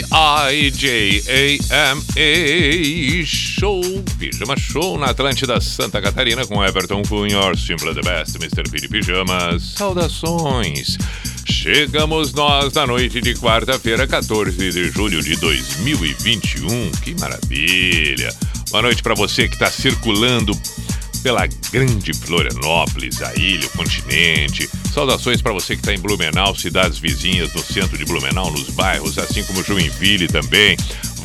B-I-J-A-M-A Show, Pijama Show na Atlântida Santa Catarina com Everton Cunha, Simple the Best, Mr. Piri Pijamas. Saudações! Chegamos nós na noite de quarta-feira, 14 de julho de 2021. Que maravilha! Boa noite para você que está circulando pela grande Florianópolis, a ilha, o continente. Saudações para você que está em Blumenau, cidades vizinhas no centro de Blumenau, nos bairros, assim como Joinville também.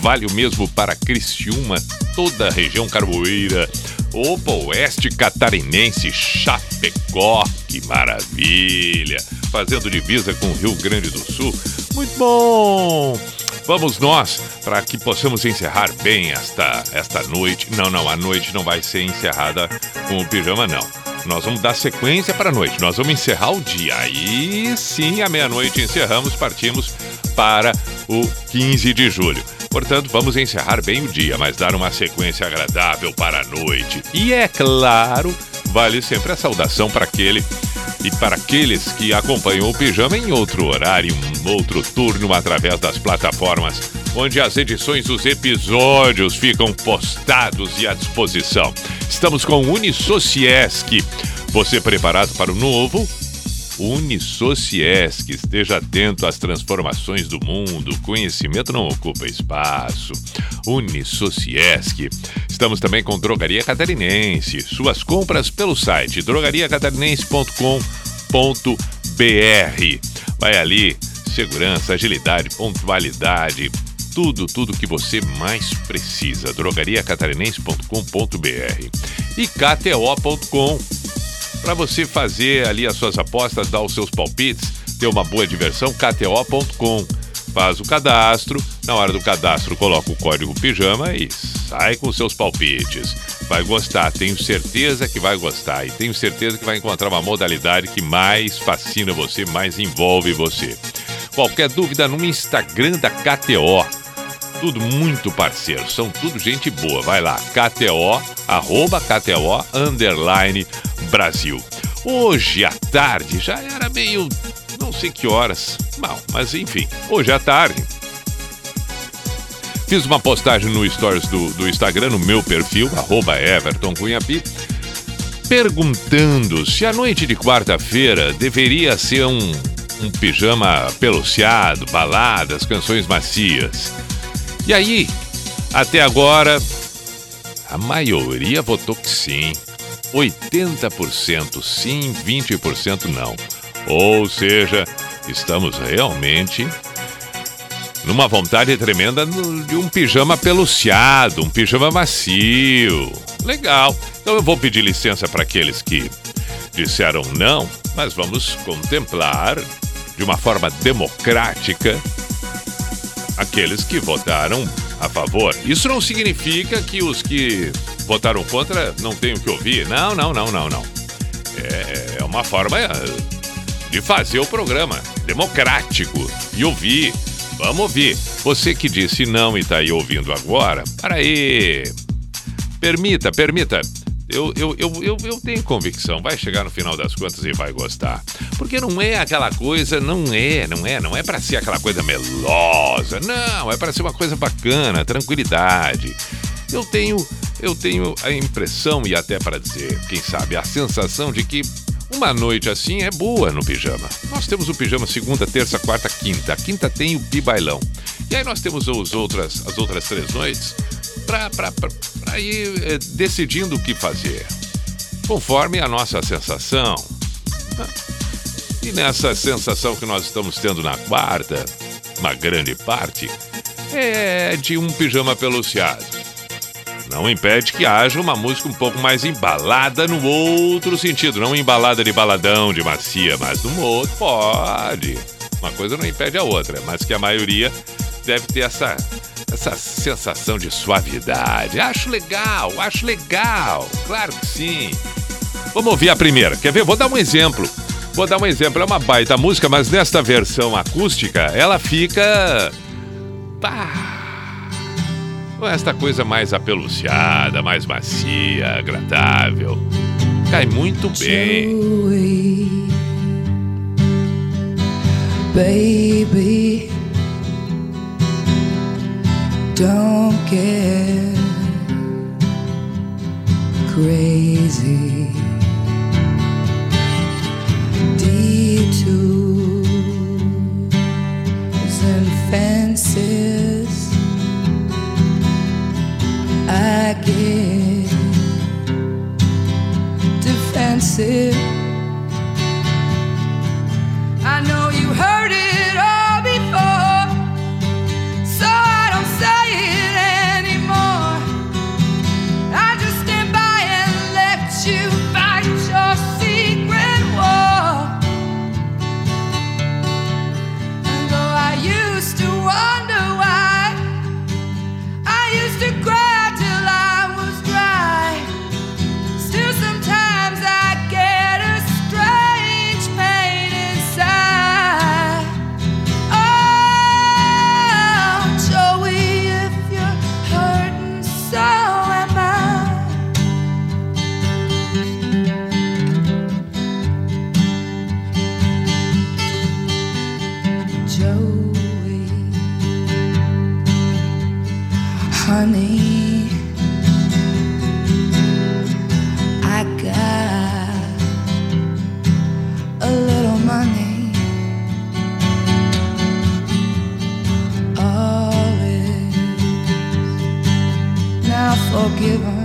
Vale o mesmo para Criciúma, toda a região carboeira. Opa, oeste catarinense, Chapecó, que maravilha! Fazendo divisa com o Rio Grande do Sul. Muito bom! Vamos nós para que possamos encerrar bem esta, esta noite. Não, não, a noite não vai ser encerrada com o pijama, não. Nós vamos dar sequência para a noite. Nós vamos encerrar o dia. Aí sim, à meia-noite encerramos, partimos para o 15 de julho. Portanto, vamos encerrar bem o dia, mas dar uma sequência agradável para a noite. E é claro, vale sempre a saudação para aquele e para aqueles que acompanham o pijama em outro horário, um outro turno através das plataformas onde as edições dos episódios ficam postados e à disposição. Estamos com Unisociesc. Você preparado para o novo? Unisociesc. Esteja atento às transformações do mundo. Conhecimento não ocupa espaço. Unisociesc. Estamos também com Drogaria Catarinense. Suas compras pelo site drogariacatarinense.com.br. Vai ali, segurança, agilidade, pontualidade, tudo, tudo que você mais precisa. drogariacatarinense.com.br e kto.com para você fazer ali as suas apostas, dar os seus palpites, ter uma boa diversão, kto.com. Faz o cadastro, na hora do cadastro coloca o código pijama e sai com seus palpites. Vai gostar, tenho certeza que vai gostar e tenho certeza que vai encontrar uma modalidade que mais fascina você, mais envolve você. Qualquer dúvida no Instagram da KTO. Tudo muito parceiro, são tudo gente boa. Vai lá, KTO, arroba KTO, underline Brasil. Hoje à tarde, já era meio. não sei que horas. Mal, mas enfim, hoje à tarde. Fiz uma postagem no stories do, do Instagram, no meu perfil, arroba Everton Cunhapi, perguntando se a noite de quarta-feira deveria ser um, um pijama peluciado, baladas, canções macias. E aí, até agora, a maioria votou que sim. 80% sim, 20% não. Ou seja, estamos realmente numa vontade tremenda de um pijama peluciado, um pijama macio. Legal. Então eu vou pedir licença para aqueles que disseram não, mas vamos contemplar de uma forma democrática aqueles que votaram a favor. Isso não significa que os que votaram contra não tenham que ouvir. Não, não, não, não, não. É, é uma forma de fazer o programa democrático e ouvir. Vamos ouvir. Você que disse não e está aí ouvindo agora, para aí. Permita, permita. Eu, eu, eu, eu, eu tenho convicção, vai chegar no final das contas e vai gostar. Porque não é aquela coisa, não é, não é, não é para ser aquela coisa melosa. Não, é para ser uma coisa bacana, tranquilidade. Eu tenho, eu tenho a impressão e até para dizer, quem sabe, a sensação de que uma noite assim é boa no pijama. Nós temos o pijama segunda, terça, quarta, quinta. A quinta tem o pibailão. E aí nós temos os outras, as outras três noites para ir eh, decidindo o que fazer, conforme a nossa sensação. E nessa sensação que nós estamos tendo na quarta, uma grande parte, é de um pijama peluciado. Não impede que haja uma música um pouco mais embalada no outro sentido. Não embalada de baladão, de macia, mas no outro pode. Uma coisa não impede a outra, mas que a maioria deve ter essa, essa sensação de suavidade. Acho legal, acho legal. Claro que sim. Vamos ouvir a primeira. Quer ver? Vou dar um exemplo. Vou dar um exemplo. É uma baita música, mas nesta versão acústica, ela fica. Pá! Esta coisa mais apeluciada, mais macia, agradável. Cai muito bem. Joey, baby. don't get crazy. Detours and fences, I get defensive. honey. I got a little money. All is now forgiven.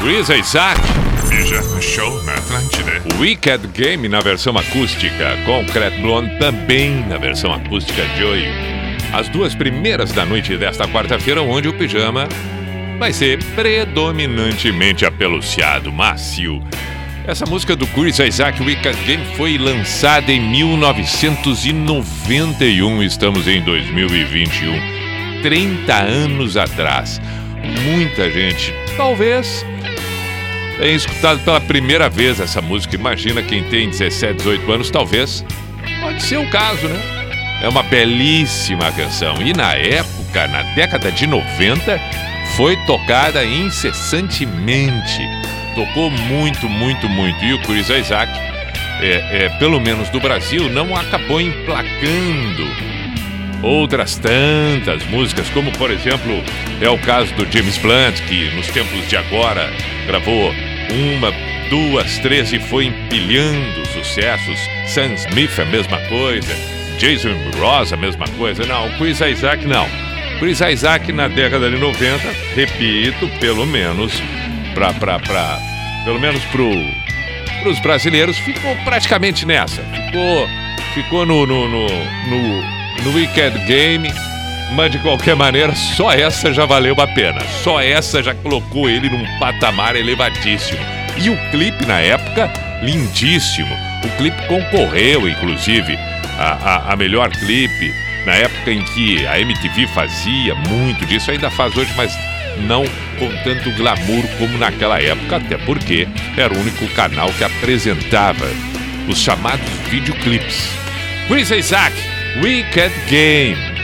Chris Isaac, Pijama Show na Atlântida. Wicked Game na versão acústica, Concrete Blonde também na versão acústica Joy. As duas primeiras da noite desta quarta-feira, onde o pijama vai ser predominantemente apeluciado, macio. Essa música do Chris Isaac Wicked Game foi lançada em 1991, estamos em 2021. 30 anos atrás. Muita gente, talvez, tenha escutado pela primeira vez essa música. Imagina quem tem 17, 18 anos, talvez. Pode ser o caso, né? É uma belíssima canção. E na época, na década de 90, foi tocada incessantemente. Tocou muito, muito, muito. E o Chris Isaac, é, é, pelo menos do Brasil, não acabou emplacando outras tantas músicas, como por exemplo é o caso do James Blunt, que nos tempos de agora gravou uma, duas, três e foi empilhando sucessos. Sam Smith, a mesma coisa. Jason Ross, a mesma coisa. Não, Chris Isaac não. Chris Isaac na década de 90, repito, pelo menos para pra, pra, pelo menos pro os brasileiros ficou praticamente nessa. Ficou ficou no no, no, no, no Weekend Game, mas de qualquer maneira, só essa já valeu a pena. Só essa já colocou ele num patamar elevadíssimo. E o clipe na época, lindíssimo. O clipe concorreu, inclusive, a, a, a melhor clipe na época em que a MTV fazia muito disso, ainda faz hoje, mas não com tanto glamour como naquela época, até porque era o único canal que apresentava os chamados videoclips. Chris Isaac, Wicked Game.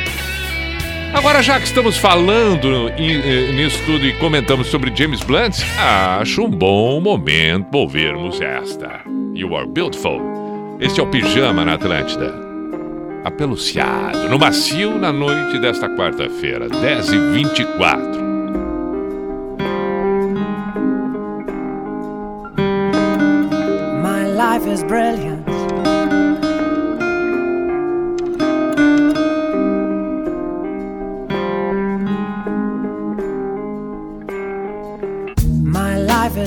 Agora, já que estamos falando em, nisso tudo e comentamos sobre James Blunt, acho um bom momento ouvirmos esta. You Are Beautiful. Este é o Pijama na Atlântida. Apeluciado, no macio, na noite desta quarta-feira, 10h24. My life is brilliant.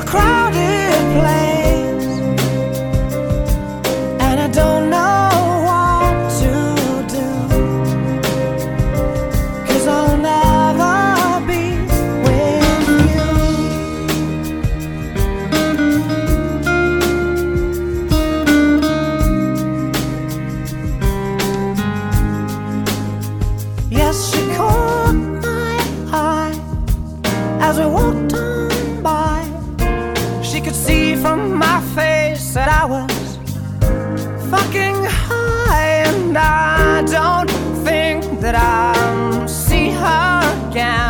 a crowded place, and I don't know what to do. Cause I'll never be with you. Yes, she caught my eye as we walked that I was fucking high, and I don't think that I'll see her again.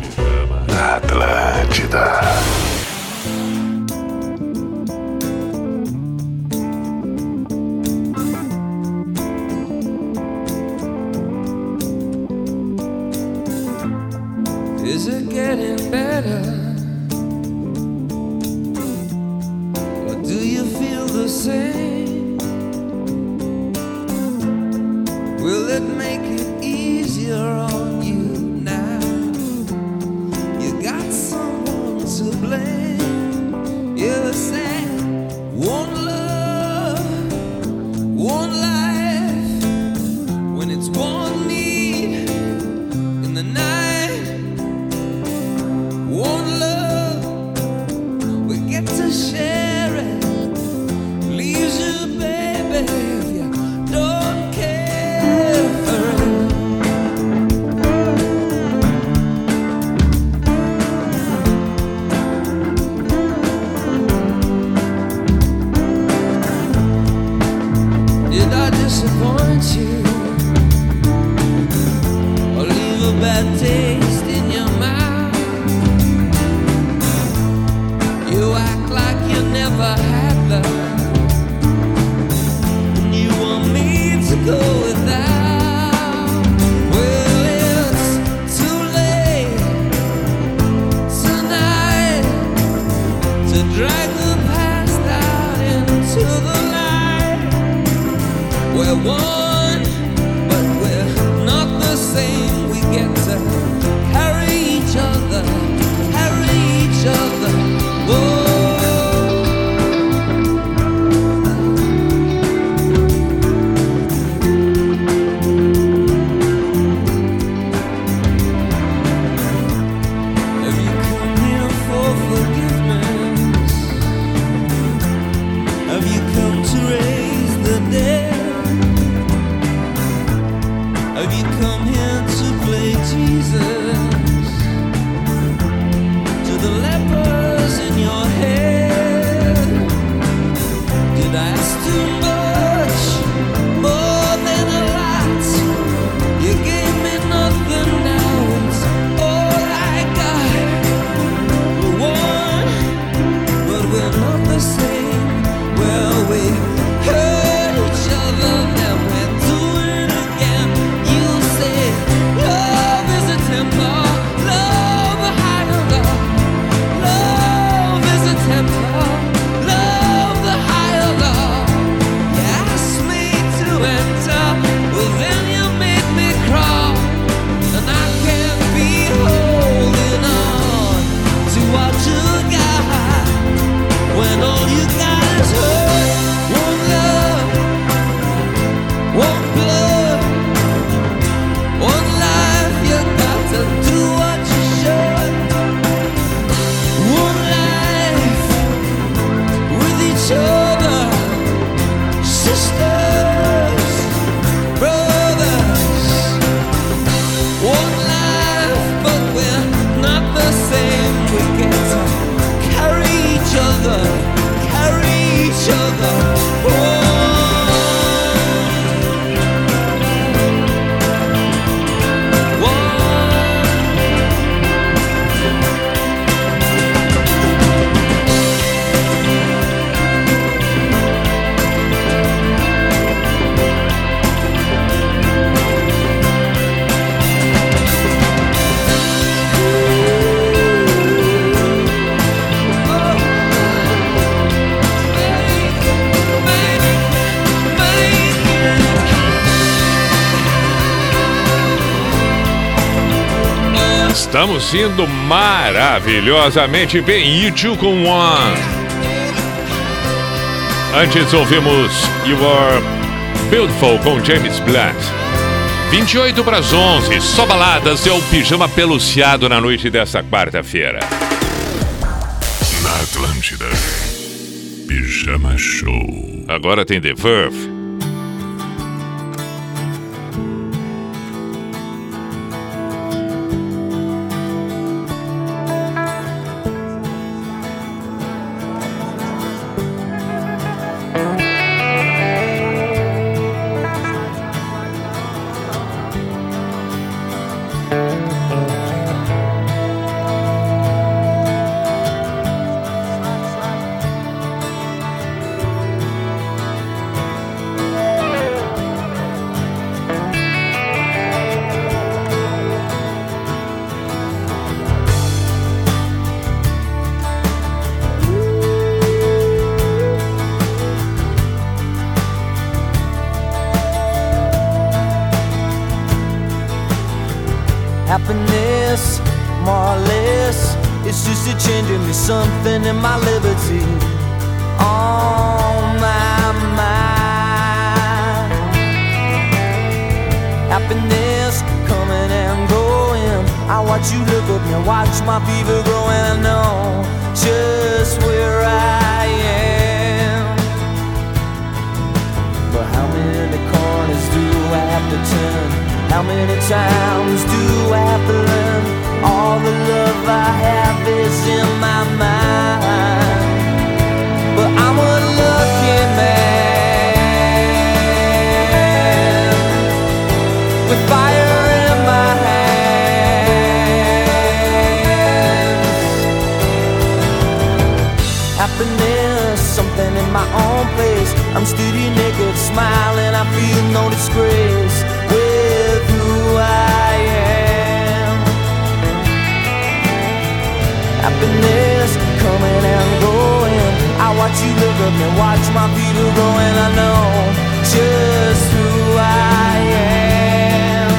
produzindo maravilhosamente bem. E com One. Antes ouvimos You Are Beautiful com James Blunt. 28 para as 11, só baladas e o pijama peluciado na noite desta quarta-feira. Na Atlântida, Pijama Show. Agora tem The Verve. used to changing me something in my liberty on my mind. Happiness coming and going. I watch you look up and watch my fever grow, and I know just where I am. But how many corners do I have to turn? How many times do I have to learn? All the love I have is in my mind. But I'm a lucky man with fire in my hands. Happiness, something in my own place. I'm steady naked, smiling. I feel no disgrace Happiness coming and going. I watch you look up and watch my feet are growing. I know just who I am.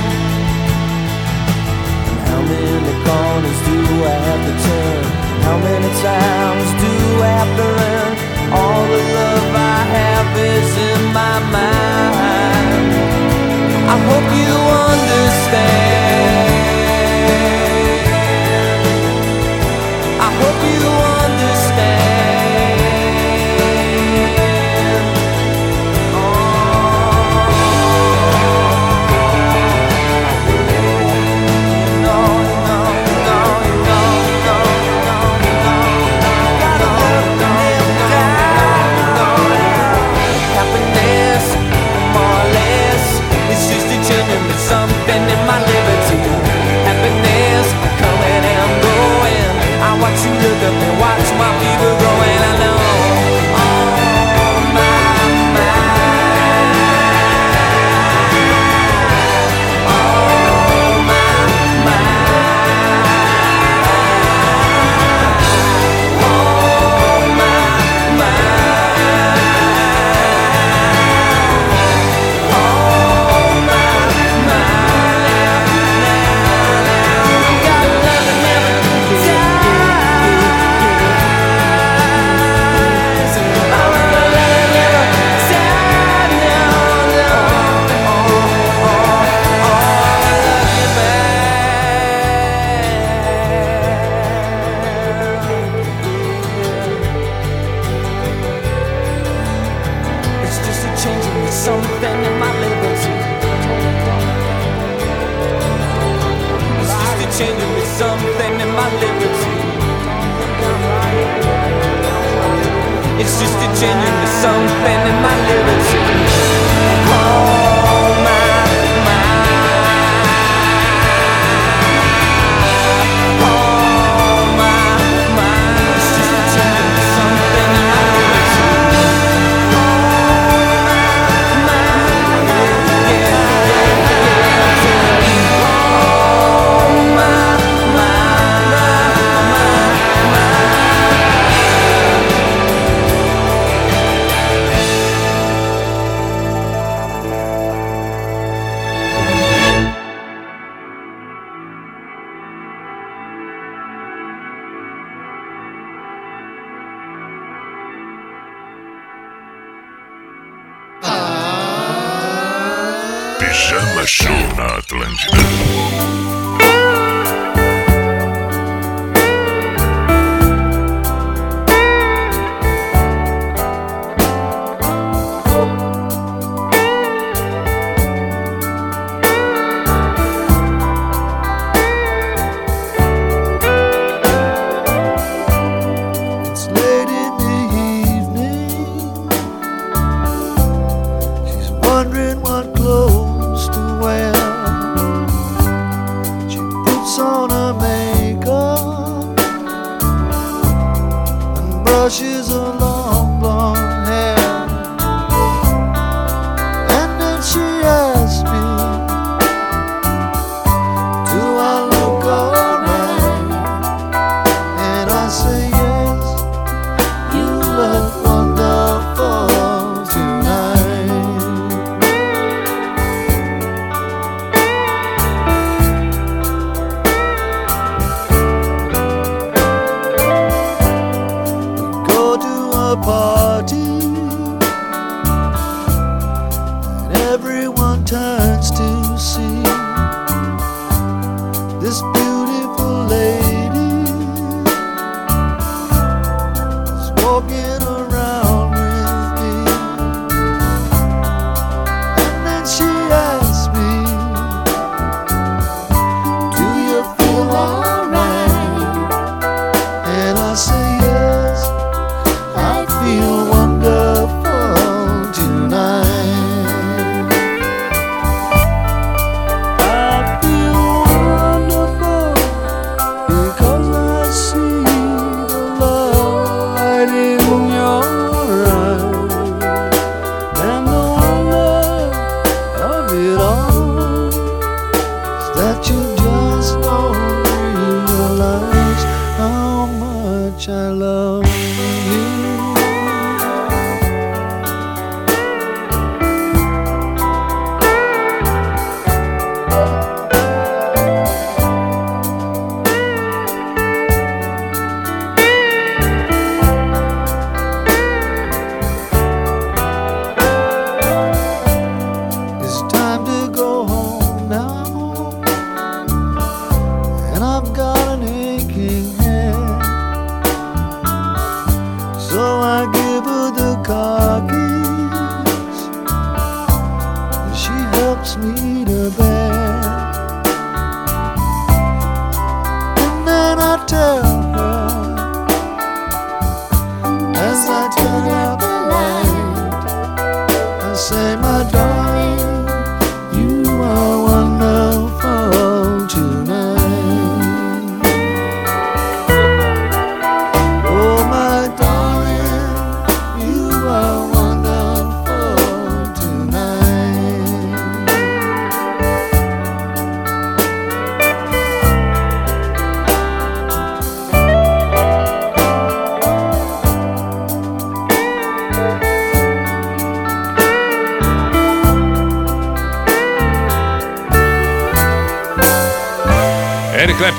And how many corners do I have to turn? How many times do I have to learn? All the love I have is in my mind. I hope you understand. I hope you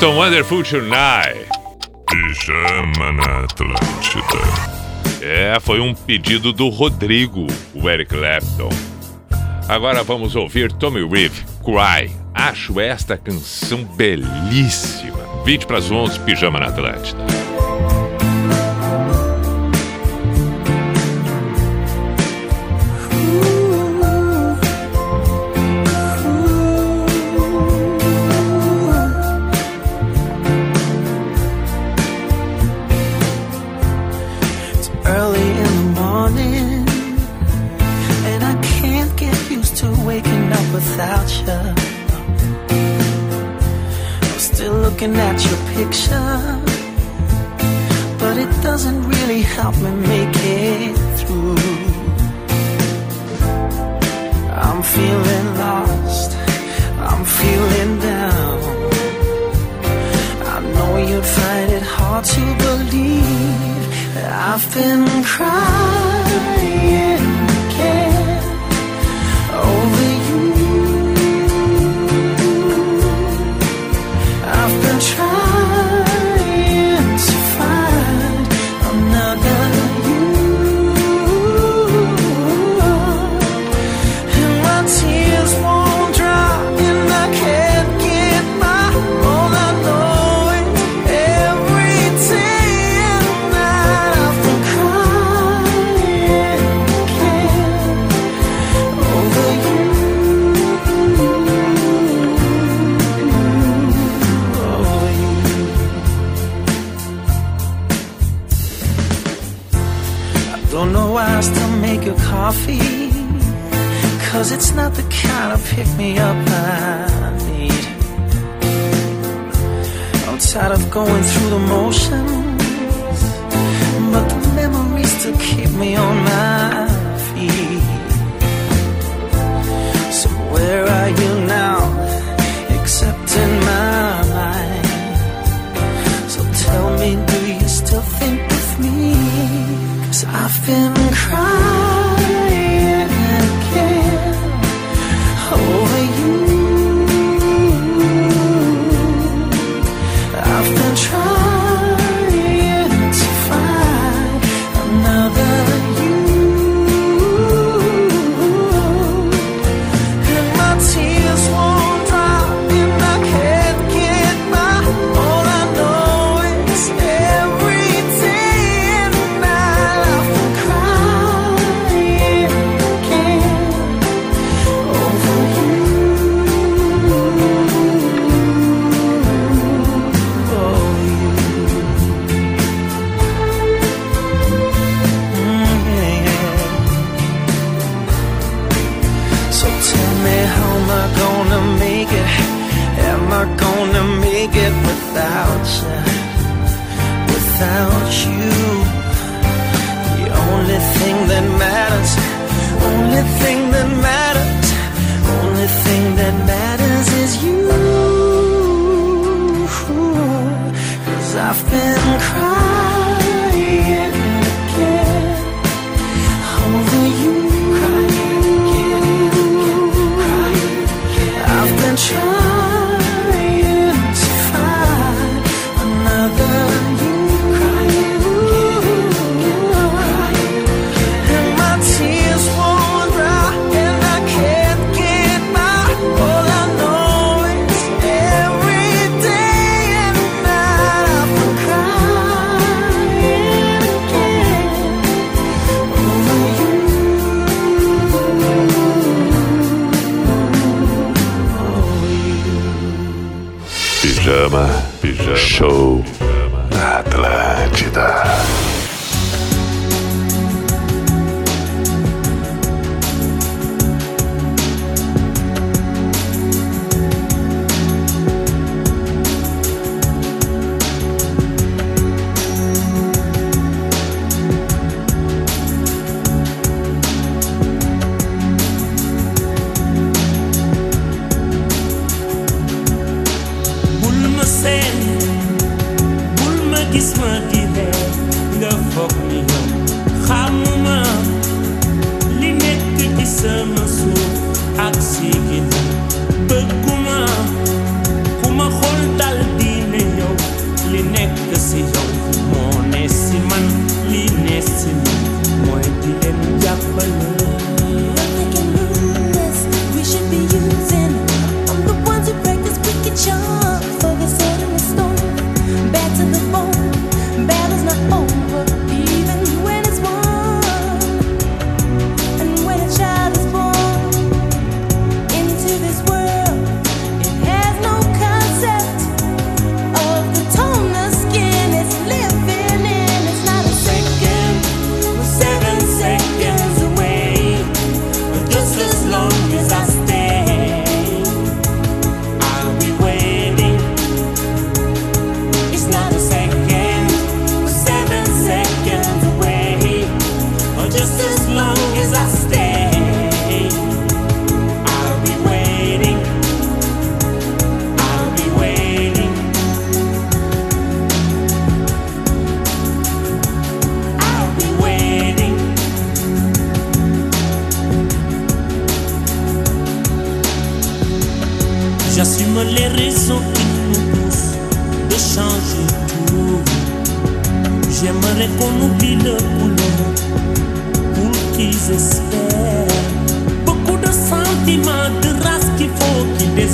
Captain Wonderful Tonight. Pijama na Atlântida. É, foi um pedido do Rodrigo, o Eric Clapton. Agora vamos ouvir Tommy Reeve, Cry. Acho esta canção belíssima. 20 para as 11, Pijama na Atlântida.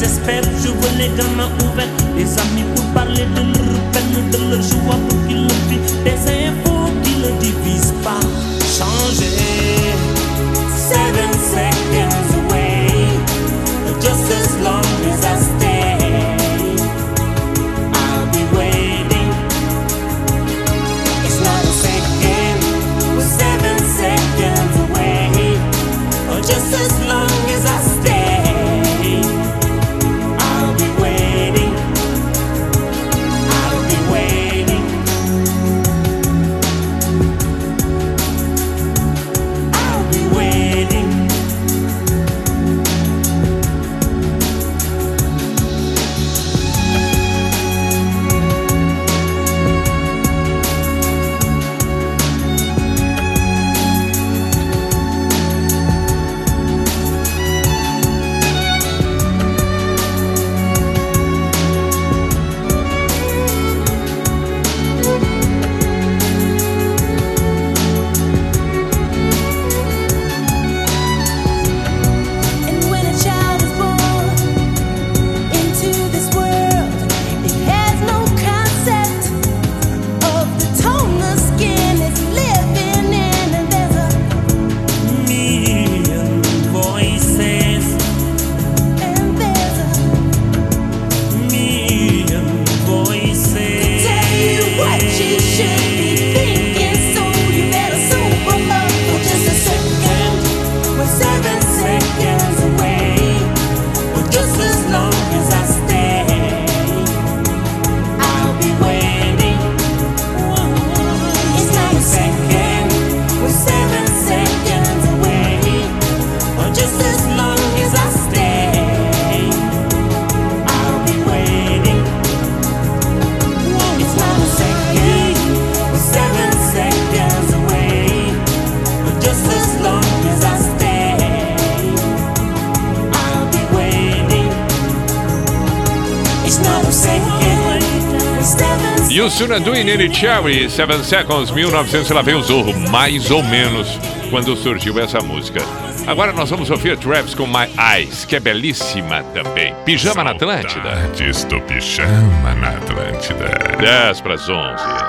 respect, je venais d'un ouvert, les amis pour parler de leur peine, de leur joie. Green Nene Cherry, Seven Seconds, 1900, lá vem o Zorro, mais ou menos, quando surgiu essa música. Agora nós vamos ouvir Travis com My Eyes, que é belíssima também. Pijama Saudades na Atlântida. Diz do Pijama na Atlântida. 10 para as 11.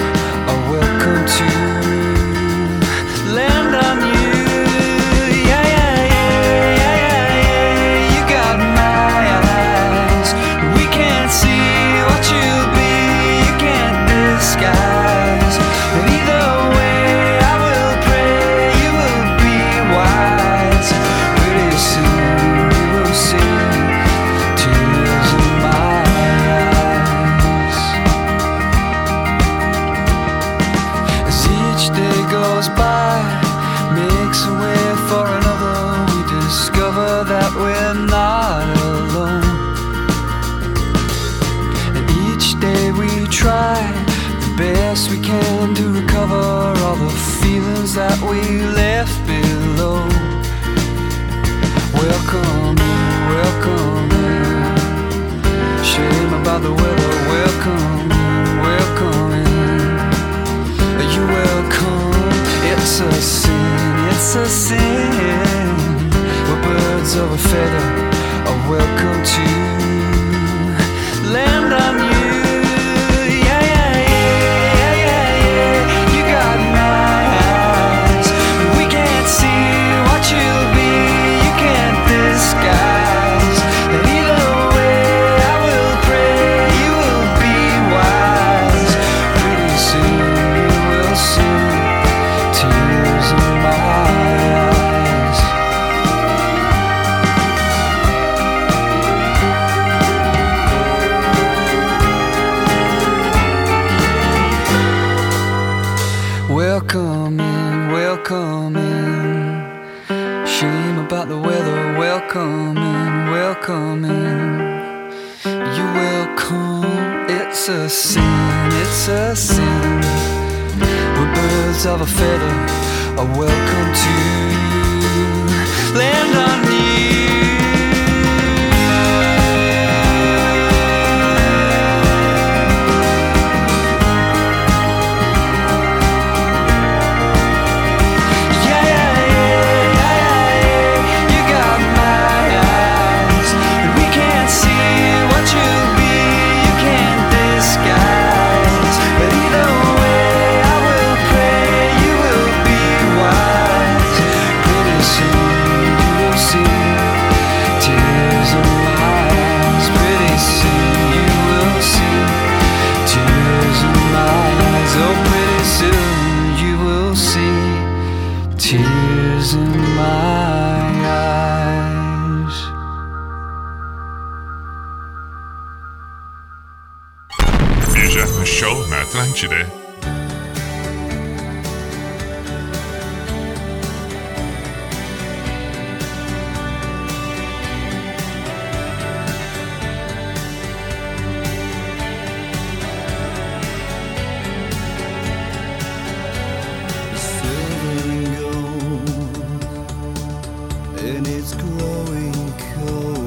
it's. We're birds of a feather, are welcome to and it's growing cold.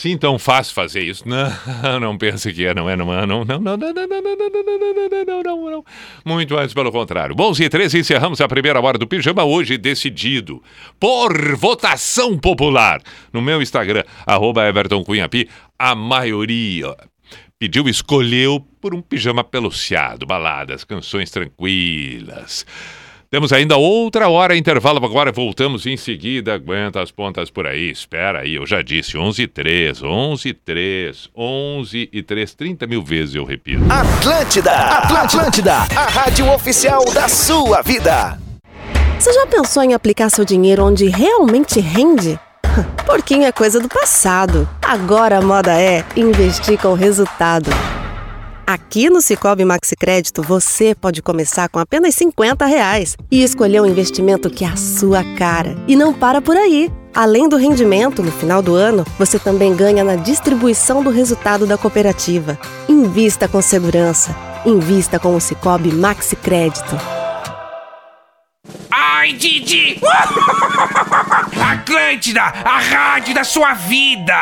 Assim tão fácil fazer isso. Não, não pensa que é, não é, não é, não, não, não, não, não, não, não, não, não, não, não, não, não, não. Muito mais pelo contrário. Bom, e 13 encerramos a primeira hora do Pijama hoje decidido por votação popular. No meu Instagram, arroba Everton Cunha Pi, a maioria pediu, escolheu por um pijama peluciado, baladas, canções tranquilas. Temos ainda outra hora, intervalo agora, voltamos em seguida, aguenta as pontas por aí, espera aí, eu já disse, 11 e 3, 11 e 3, 11 e 3, 30 mil vezes eu repito. Atlântida, Atlântida, a rádio oficial da sua vida. Você já pensou em aplicar seu dinheiro onde realmente rende? Porquinho é coisa do passado. Agora a moda é investir com resultado. Aqui no Cicobi Maxi Crédito você pode começar com apenas 50 reais e escolher um investimento que é a sua cara. E não para por aí. Além do rendimento no final do ano, você também ganha na distribuição do resultado da cooperativa. Invista com segurança. Invista com o Cicobi Maxi Crédito. Ai, Didi! Atlântida, a rádio da sua vida!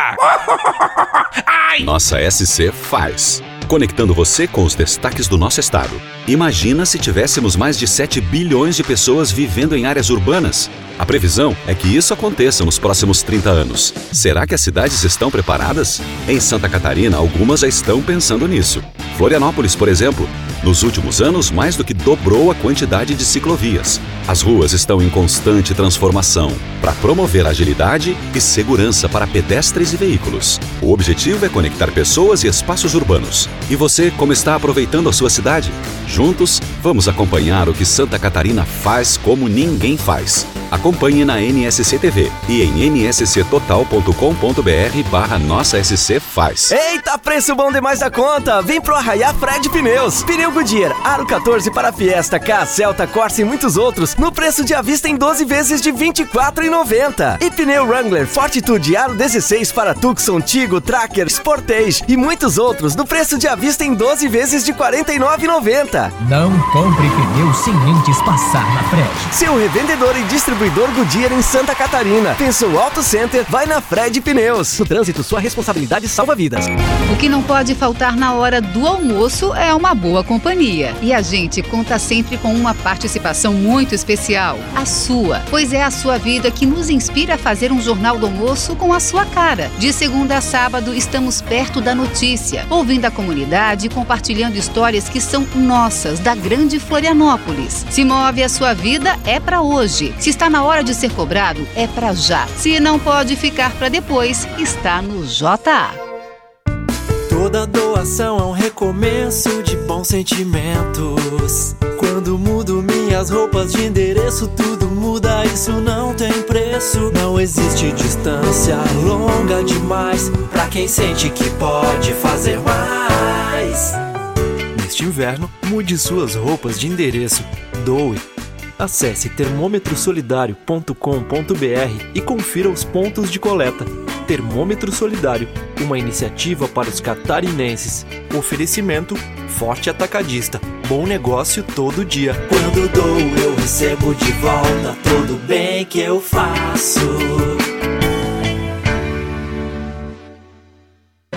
Ai! Nossa SC faz. Conectando você com os destaques do nosso estado. Imagina se tivéssemos mais de 7 bilhões de pessoas vivendo em áreas urbanas. A previsão é que isso aconteça nos próximos 30 anos. Será que as cidades estão preparadas? Em Santa Catarina, algumas já estão pensando nisso. Florianópolis, por exemplo, nos últimos anos mais do que dobrou a quantidade de ciclovias. As ruas estão em constante transformação para promover agilidade e segurança para pedestres e veículos. O objetivo é conectar pessoas e espaços urbanos. E você, como está aproveitando a sua cidade? Juntos, vamos acompanhar o que Santa Catarina faz como ninguém faz. Acompanhe na NSC TV e em nsctotal.com.br barra Nossa SC Faz. Eita, preço bom demais da conta! Vem pro Arraiá Fred Pneus. Pneu Goodyear, Aro 14 para Fiesta, K, Celta, Corsa e muitos outros no preço de à vista em 12 vezes de R$ 24,90. E pneu Wrangler, Fortitude, Aro 16 para Tucson, Tigo, Tracker, Sportage e muitos outros no preço de à vista em 12 vezes de R$ 49,90. Não compre pneu sem antes passar na Fred. Seu revendedor e distribuidor Goodyear em Santa Catarina. Pensou Auto Center, vai na Fred Pneus. No trânsito, sua responsabilidade salva vidas. O que não pode faltar na hora do almoço é uma boa companhia. E a gente conta sempre com uma participação muito especial, a sua, pois é a sua vida que nos inspira a fazer um jornal do almoço com a sua cara. De segunda a sábado, estamos perto da notícia, ouvindo a comunidade e compartilhando histórias que são nossas, da grande Florianópolis. Se move a sua vida, é para hoje. Se está na hora de ser cobrado, é para já. Se não pode ficar para depois, está no JA. Toda doação é um recomeço de bons sentimentos. Quando mudo minhas roupas de endereço, tudo muda, isso não tem preço. Não existe distância longa demais pra quem sente que pode fazer mais. Neste inverno, mude suas roupas de endereço. Doe. Acesse termômetrosolidario.com.br e confira os pontos de coleta. Termômetro Solidário, uma iniciativa para os catarinenses. Oferecimento Forte Atacadista. Bom negócio todo dia. Quando dou, eu recebo de volta todo bem que eu faço.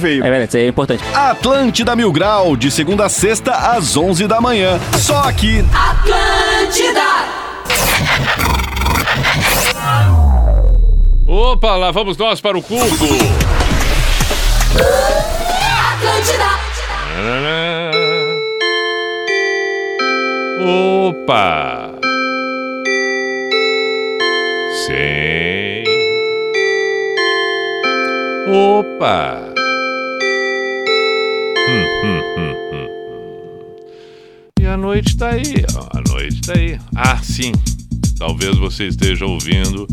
veio. É verdade, é importante. Atlântida Mil Grau, de segunda a sexta, às 11 da manhã. Só aqui. Atlântida! Opa, lá vamos nós para o cubo. Atlântida! Opa! Sim. Opa! A noite tá aí. A noite tá aí. Ah, sim. Talvez você esteja ouvindo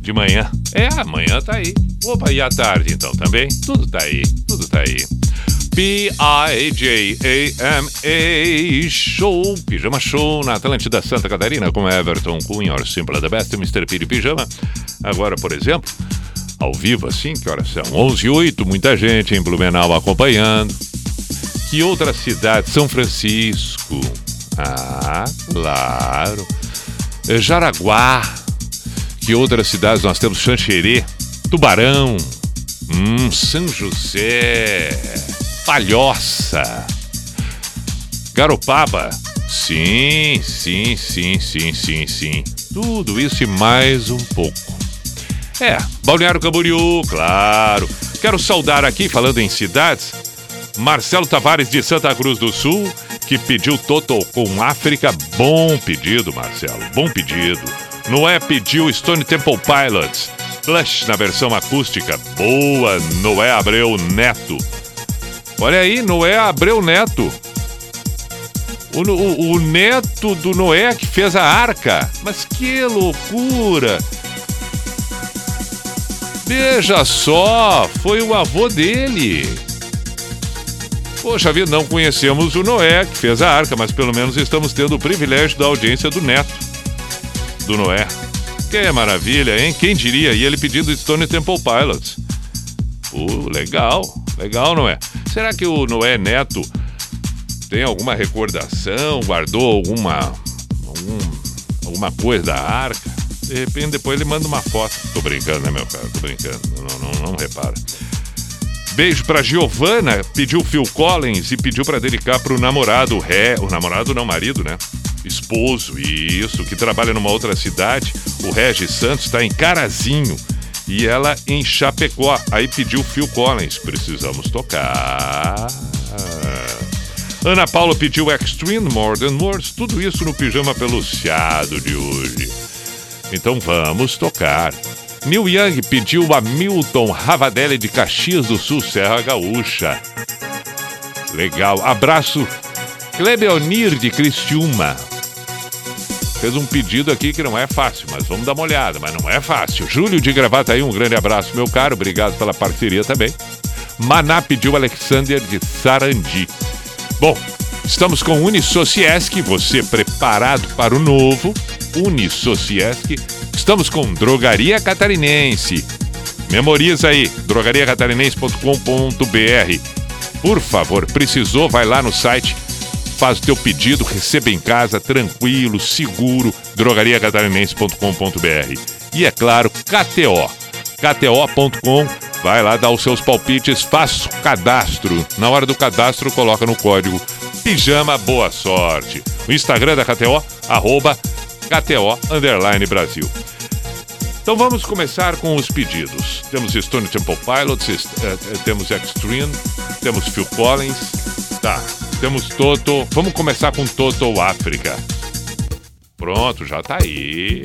de manhã. É, amanhã tá aí. Opa, e à tarde então também? Tudo tá aí, tudo tá aí. P-I-J-A-M-A Show, Pijama Show na Atlântida Santa Catarina com Everton Cunha, or Simple the Best, Mr. Piri Pijama. Agora, por exemplo, ao vivo assim, que horas são? 11 e 8, muita gente em Blumenau acompanhando. Que outra cidade? São Francisco. Ah, claro. Eh, Jaraguá. Que outras cidades nós temos? Xanxerê, Tubarão, hum, São José, Palhoça, Garopaba. Sim, sim, sim, sim, sim, sim. Tudo isso e mais um pouco. É, Balneário Camboriú, claro. Quero saudar aqui, falando em cidades, Marcelo Tavares de Santa Cruz do Sul, que pediu Total com África. Bom pedido, Marcelo, bom pedido. Noé pediu Stone Temple Pilots. Plush na versão acústica. Boa, Noé Abreu Neto. Olha aí, Noé Abreu Neto. O, o, o neto do Noé que fez a arca. Mas que loucura! Veja só, foi o avô dele. Poxa vida, não conhecemos o Noé que fez a arca, mas pelo menos estamos tendo o privilégio da audiência do neto do Noé. Que maravilha, hein? Quem diria? E ele pedindo Stone Temple Pilots. Pô, legal, legal, Noé. Será que o Noé Neto Tem alguma recordação? Guardou alguma, algum, alguma coisa da arca? De repente, depois ele manda uma foto. Tô brincando, né, meu cara? Tô brincando. Não, não, não repara. Beijo pra Giovana, pediu Phil Collins e pediu pra dedicar pro namorado, o ré, o namorado não marido, né? Esposo, isso, que trabalha numa outra cidade. O Regis Santos tá em Carazinho e ela em Chapecó. Aí pediu Phil Collins, precisamos tocar. Ana Paula pediu Extreme More Than Words, tudo isso no pijama peluciado de hoje. Então vamos tocar. Neil Young pediu a Milton Ravadelli de Caxias do Sul, Serra Gaúcha. Legal. Abraço. Clebeonir de Cristiúma. Fez um pedido aqui que não é fácil, mas vamos dar uma olhada, mas não é fácil. Júlio de Gravata aí, um grande abraço, meu caro. Obrigado pela parceria também. Maná pediu Alexander de Sarandi. Bom, estamos com Unisociesc, você preparado para o novo. Unisociesc. Estamos com Drogaria Catarinense. Memoriza aí, drogariacatarinense.com.br. Por favor, precisou, vai lá no site, faz o teu pedido, receba em casa, tranquilo, seguro, drogariacatarinense.com.br. E é claro, KTO. KTO.com, vai lá dar os seus palpites, faça o cadastro. Na hora do cadastro, coloca no código Pijama Boa Sorte. O Instagram da KTO, arroba KTO Underline Brasil. Então vamos começar com os pedidos. Temos Stone Temple Pilots, eh, eh, temos Extreme, temos Phil Collins, tá, temos Toto. Vamos começar com Toto África. Pronto, já tá aí.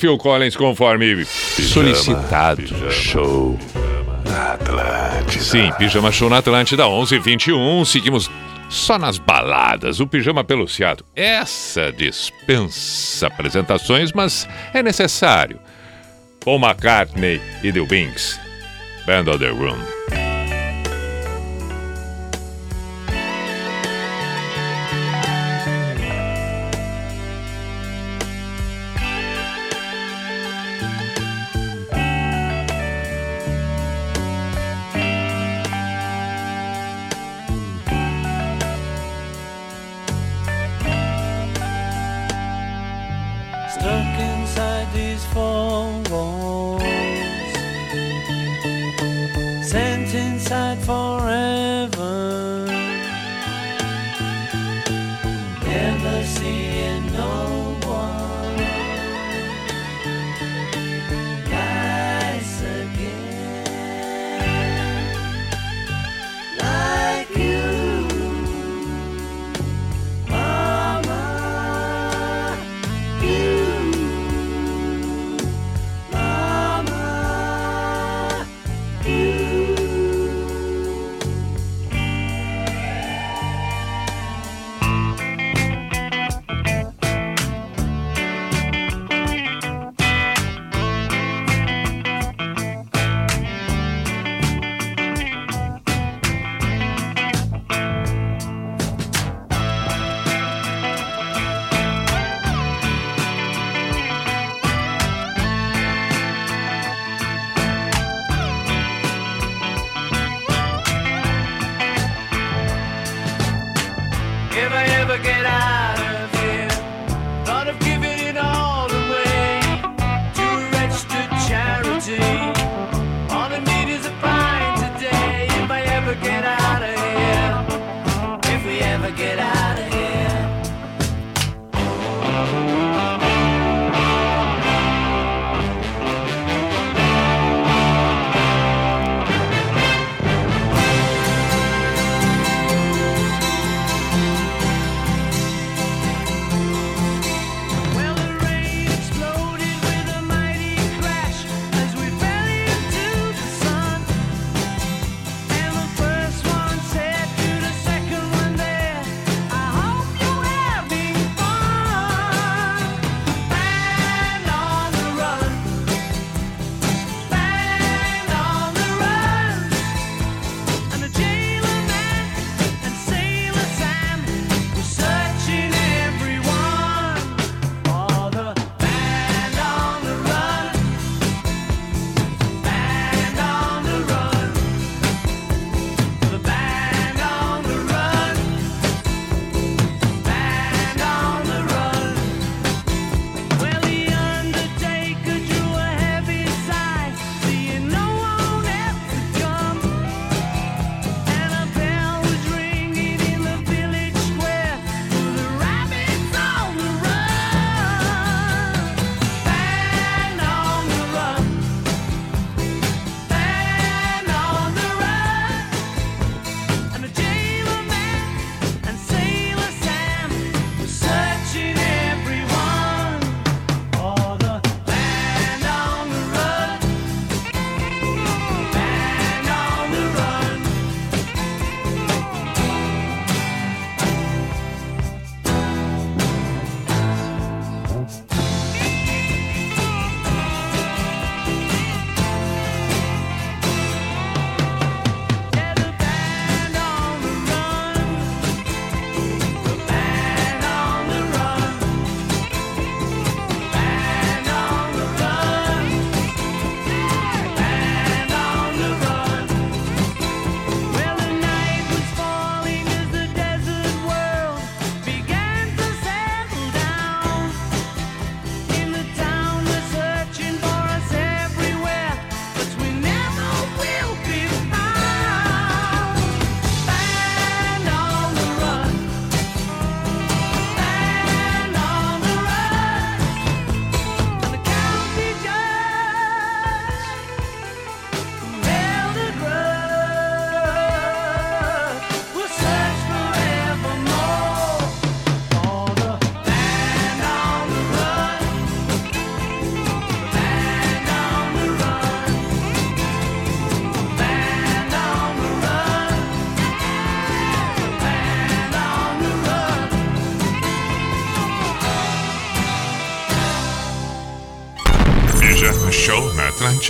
Phil Collins conforme solicitado. Show na Atlântida. Sim, Pijama Show na Atlântida 1121. Seguimos só nas baladas. O Pijama Peluciado. Essa dispensa apresentações, mas é necessário. Paul McCartney e The Wings. Band of the Room.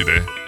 Quente, né?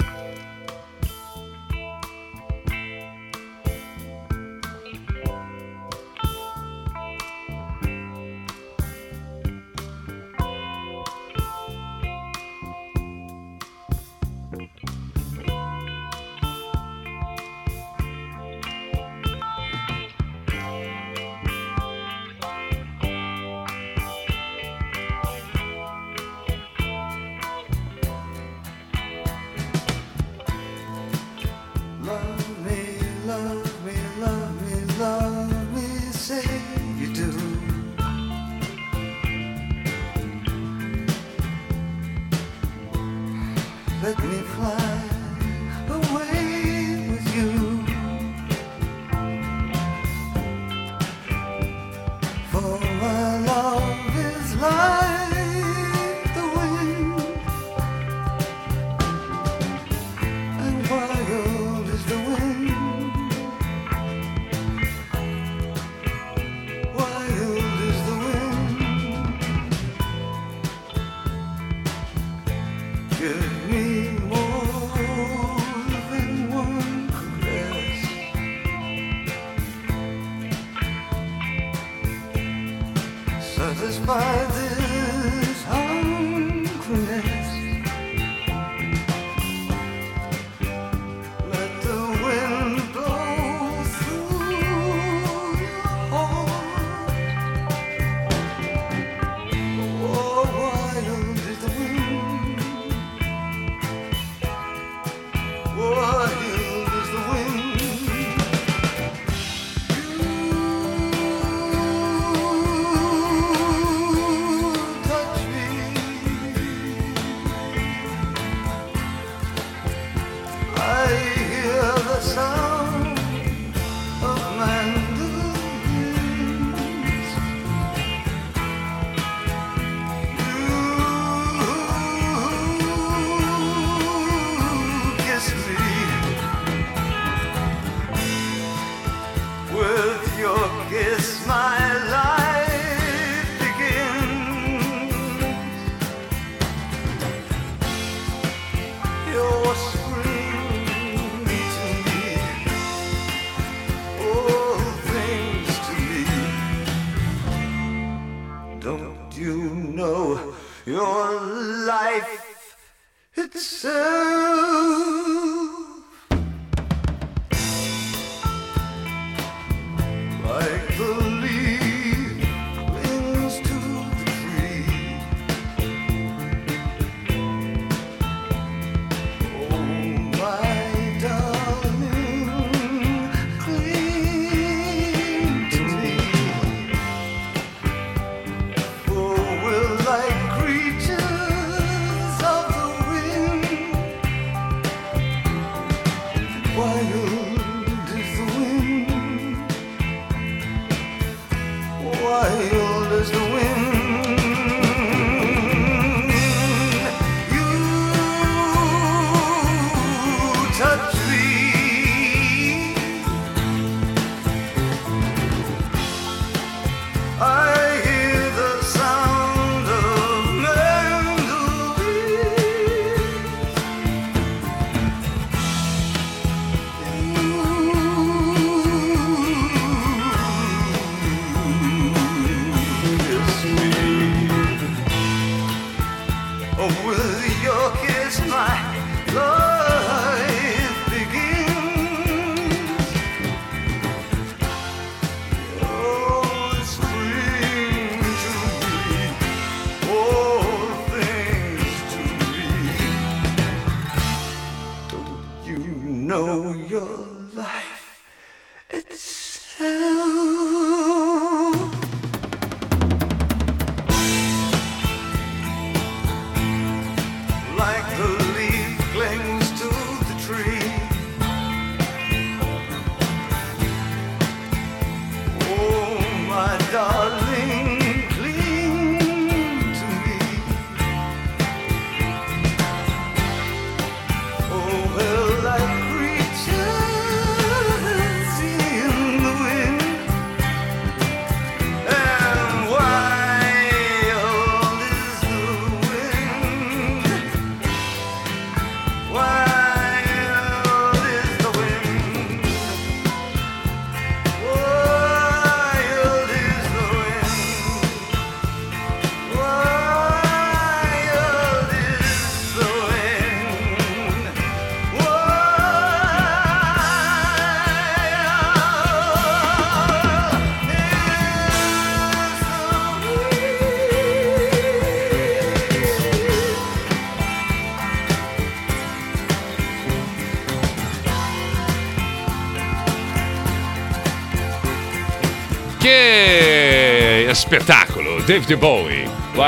Espetáculo! David Bowie,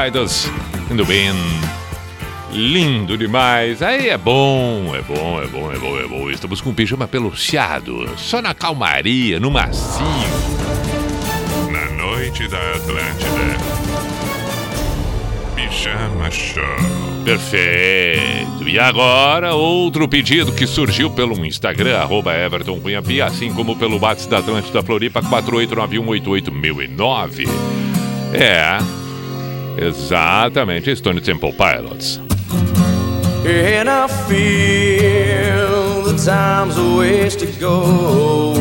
Idols in the Wind. Lindo demais. Aí é bom, é bom, é bom, é bom, é bom. Estamos com o pijama peluciado, só na calmaria, no macio. Na noite da Atlântida. Pijama Show. Perfeito. E agora, outro pedido que surgiu pelo Instagram, arroba Everton Cunha assim como pelo WhatsApp da Atlântida Floripa, 489188009. É, exatamente, Stone Temple Pilots. And I feel the time's a ways to go.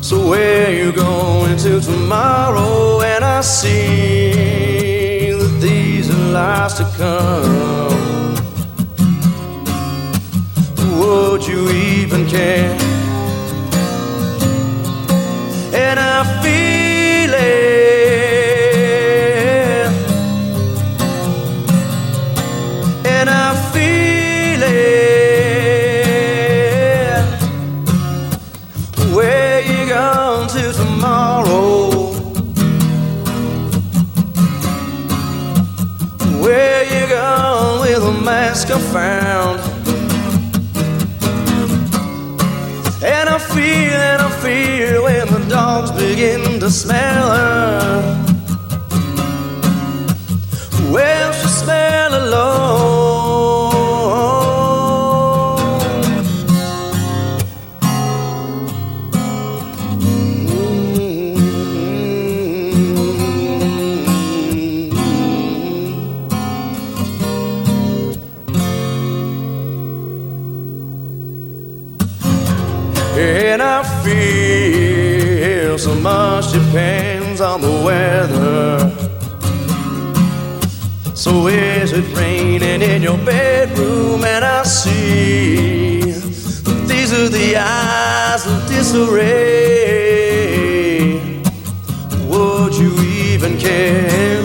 So where you going to tomorrow? And I see that these are lies to come. Would you even care? And I feel smell your bedroom? And I see that these are the eyes of disarray. Would you even care?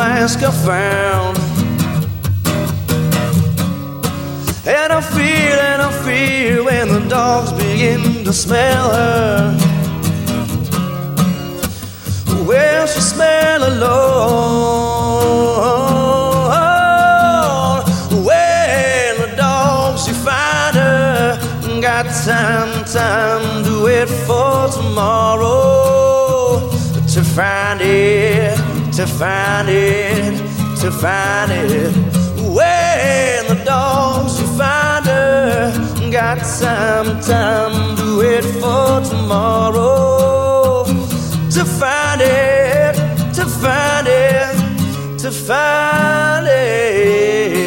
Mask I found? And I feel, and I feel when the dogs begin to smell her. Well, she smell alone. When the dogs you find her, got time, time to wait for tomorrow to find it, to find it, to find it. When the dogs you find her, got time, time to wait for tomorrow to find it, to find it, to find it.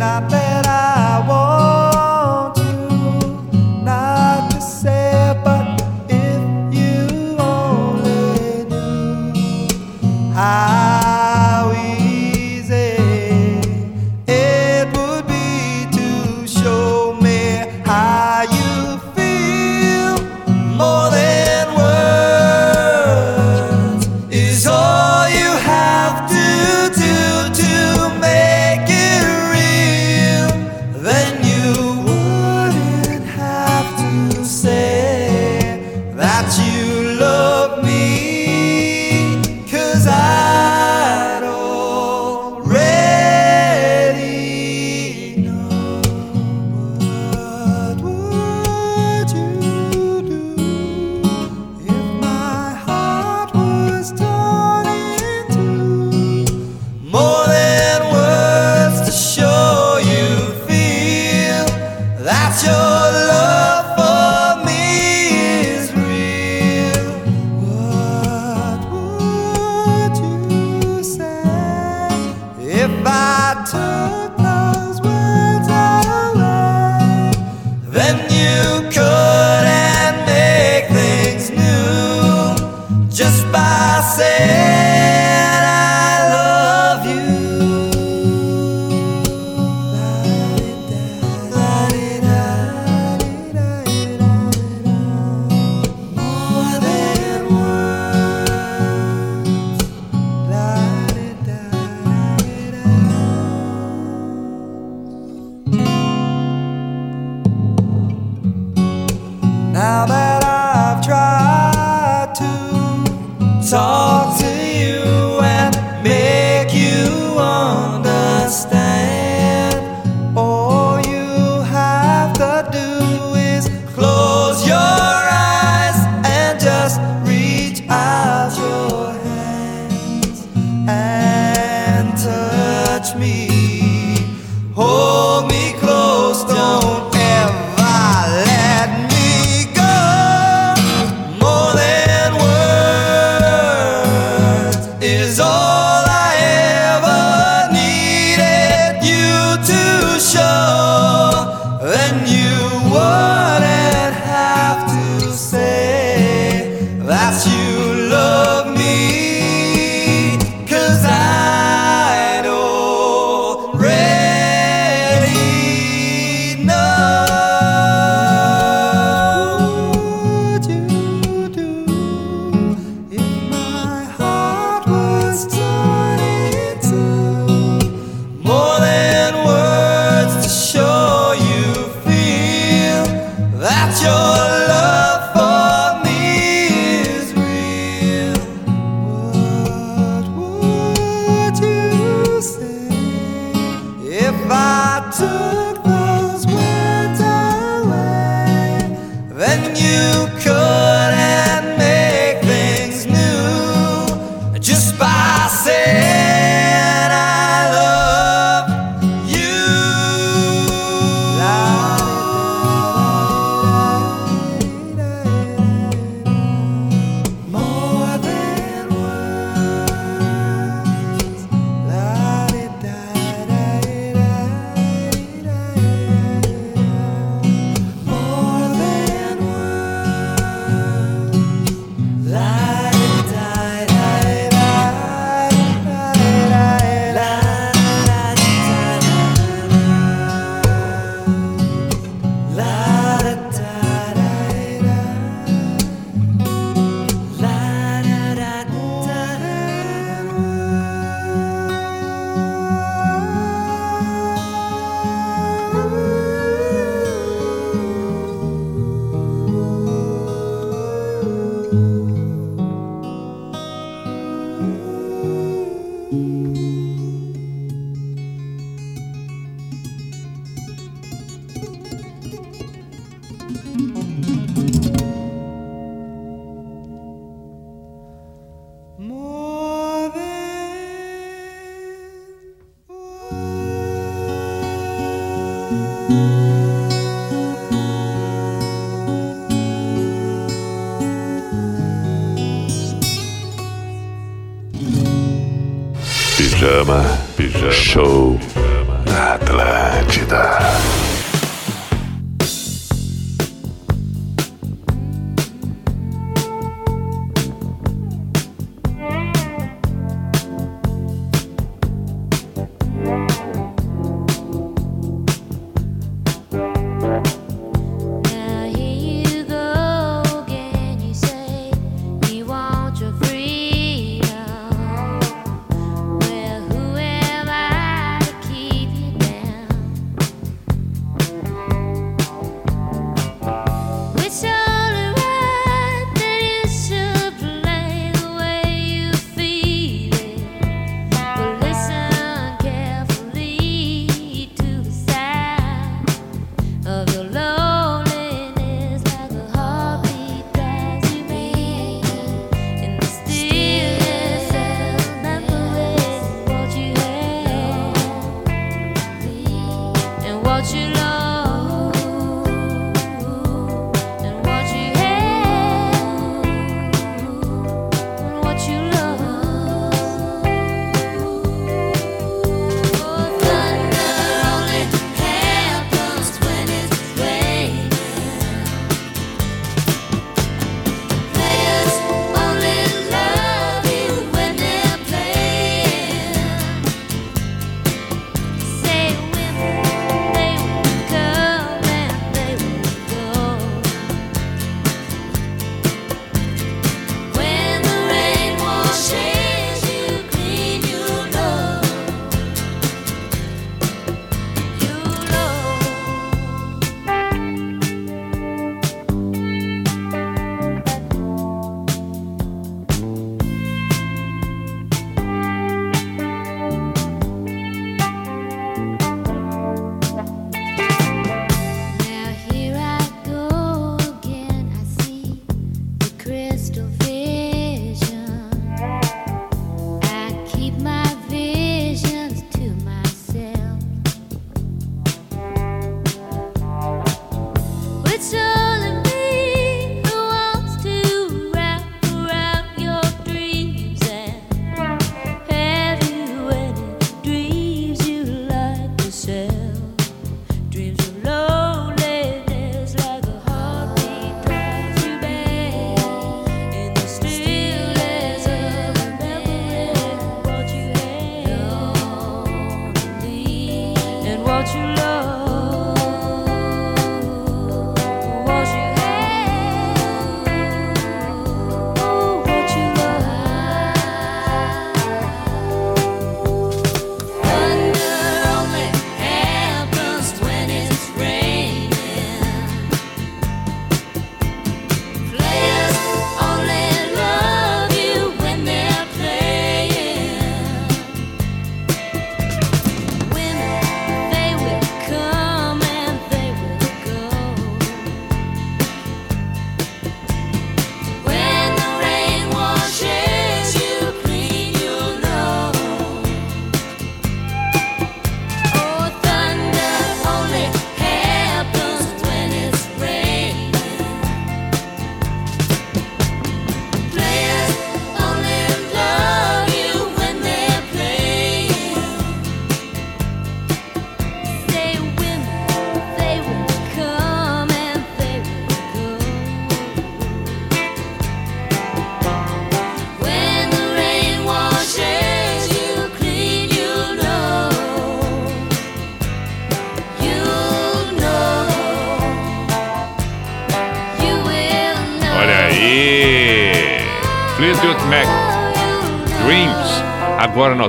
not bad.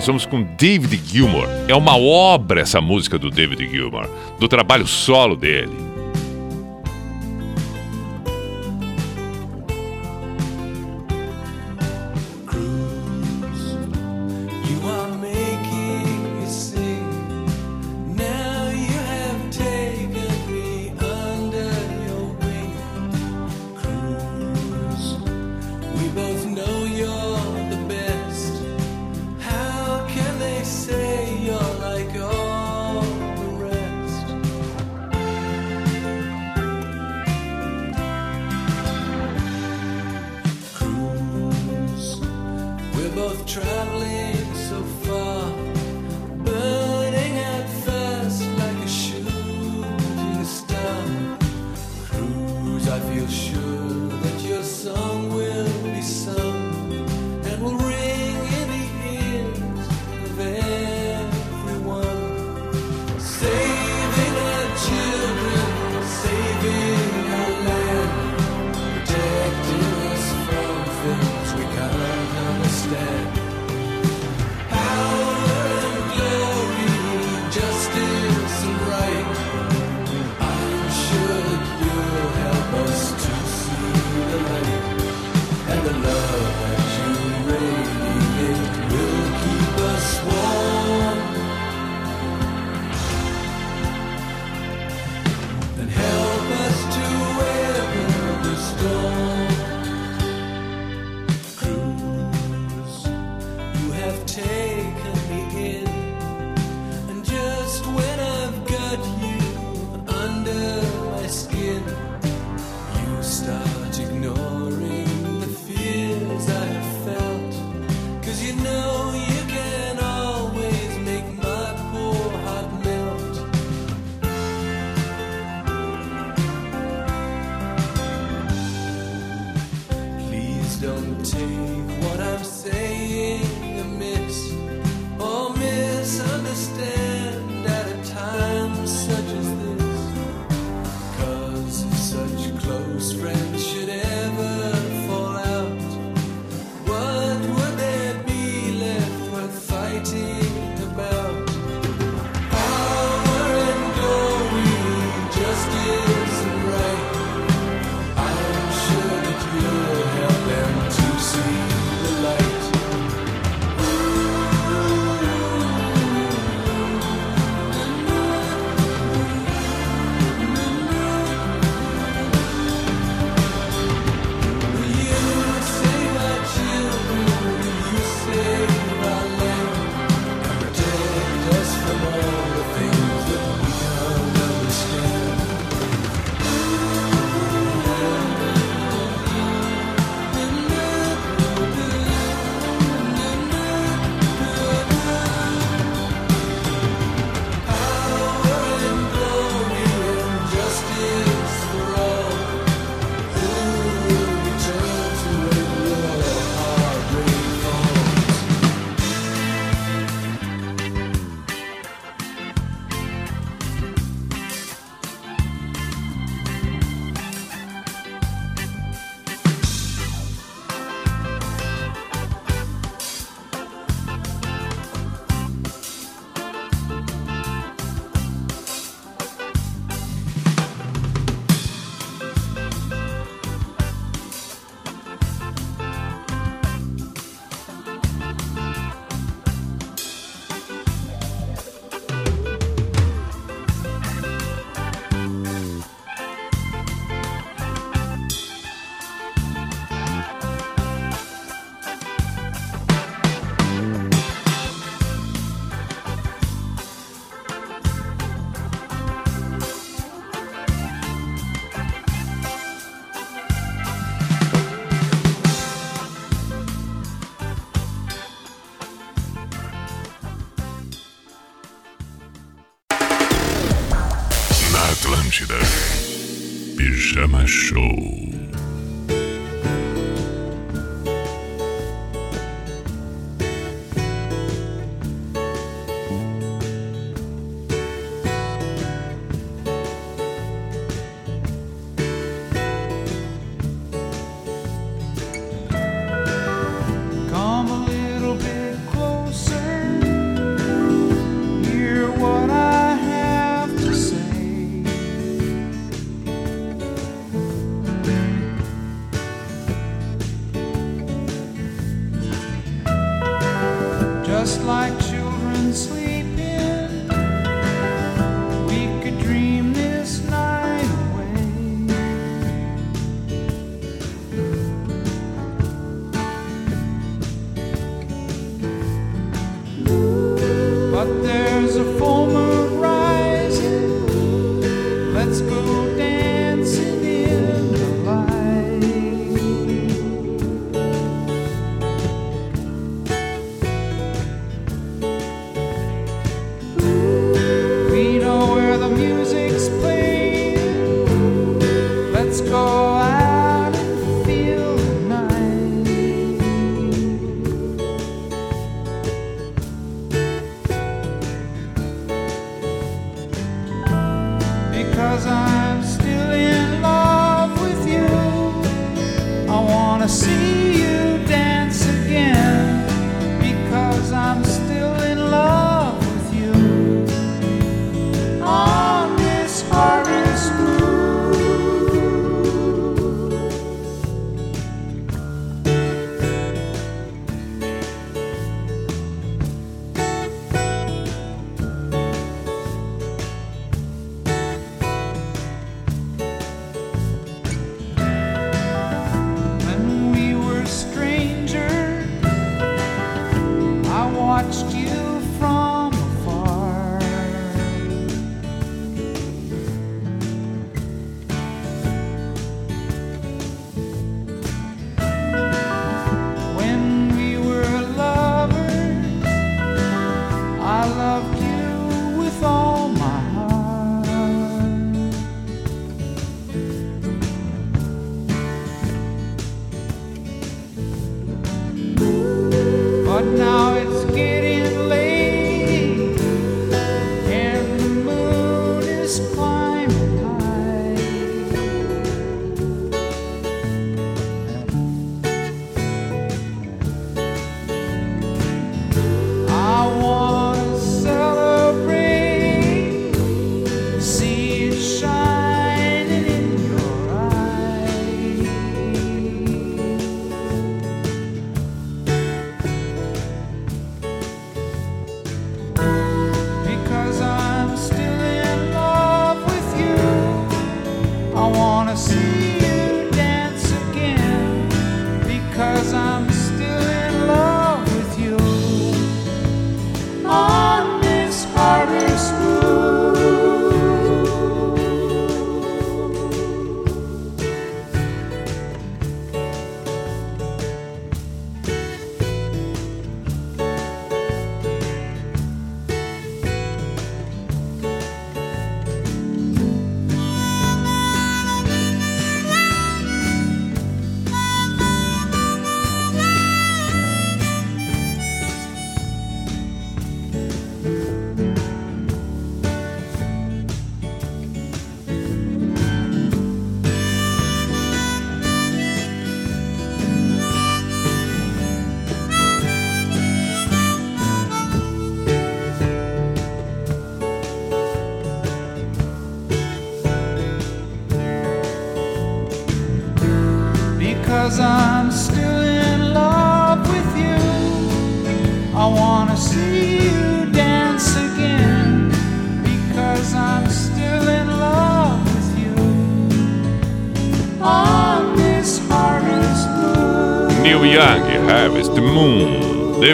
nós vamos com David Gilmour. É uma obra essa música do David Gilmour, do trabalho solo dele. little bit.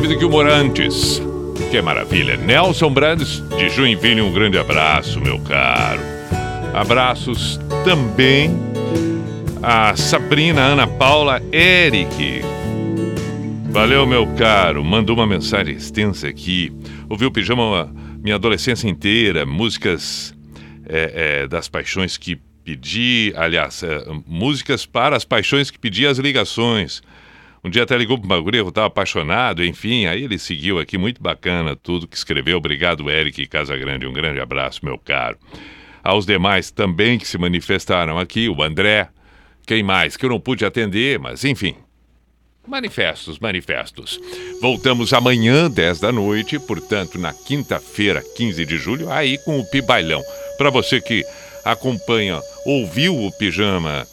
Moon. David Gilmour antes. Que maravilha. Nelson Brandes, de Joinville, um grande abraço, meu caro. Abraços também a Sabrina, Ana Paula, Eric. Valeu, meu caro. Mandou uma mensagem extensa aqui. Ouviu o pijama minha adolescência inteira, músicas é, é, das paixões que pedi, aliás, é, músicas para as paixões que pedi as ligações. Um dia até ligou pro bagulho, eu estava apaixonado, enfim, aí ele seguiu aqui, muito bacana tudo que escreveu. Obrigado, Eric Casagrande, um grande abraço, meu caro. Aos demais também que se manifestaram aqui, o André, quem mais que eu não pude atender, mas enfim. Manifestos, manifestos. Voltamos amanhã, 10 da noite, portanto, na quinta-feira, 15 de julho, aí com o Pibailão. Para você que acompanha, ouviu o pijama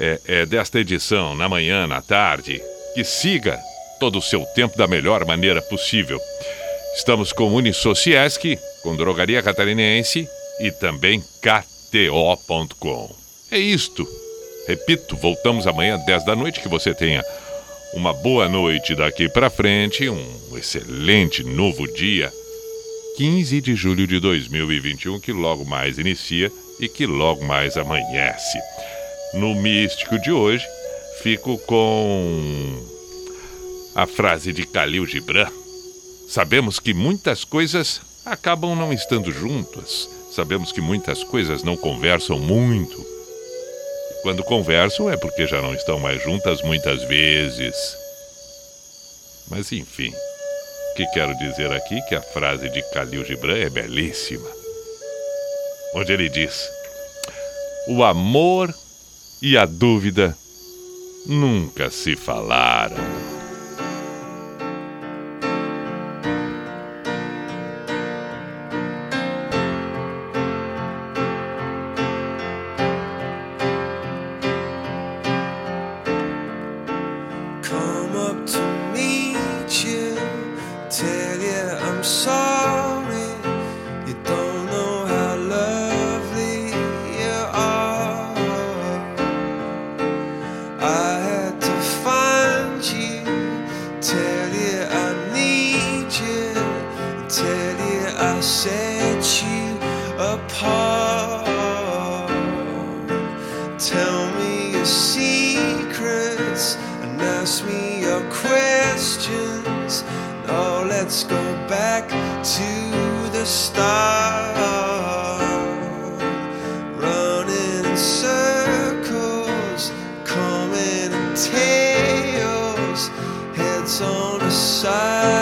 é, é, desta edição na manhã, na tarde, que siga todo o seu tempo da melhor maneira possível. Estamos com Unisociesc, com Drogaria Catarinense e também KTO.com. É isto. Repito, voltamos amanhã às 10 da noite. Que você tenha uma boa noite daqui para frente, um excelente novo dia. 15 de julho de 2021, que logo mais inicia e que logo mais amanhece. No místico de hoje, fico com a frase de Khalil Gibran. Sabemos que muitas coisas acabam não estando juntas. Sabemos que muitas coisas não conversam muito. E quando conversam é porque já não estão mais juntas muitas vezes. Mas enfim, o que quero dizer aqui é que a frase de Khalil Gibran é belíssima. Onde ele diz: O amor e a dúvida nunca se falaram. To the start. Running in circles, coming in tails, heads on the sides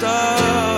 the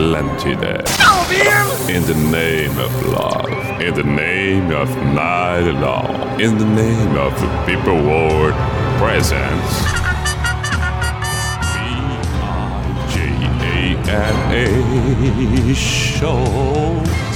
station, Atlantida. In the name of love, in the name of night long, in the name of the people world presence. B-I-J-A-N-A show.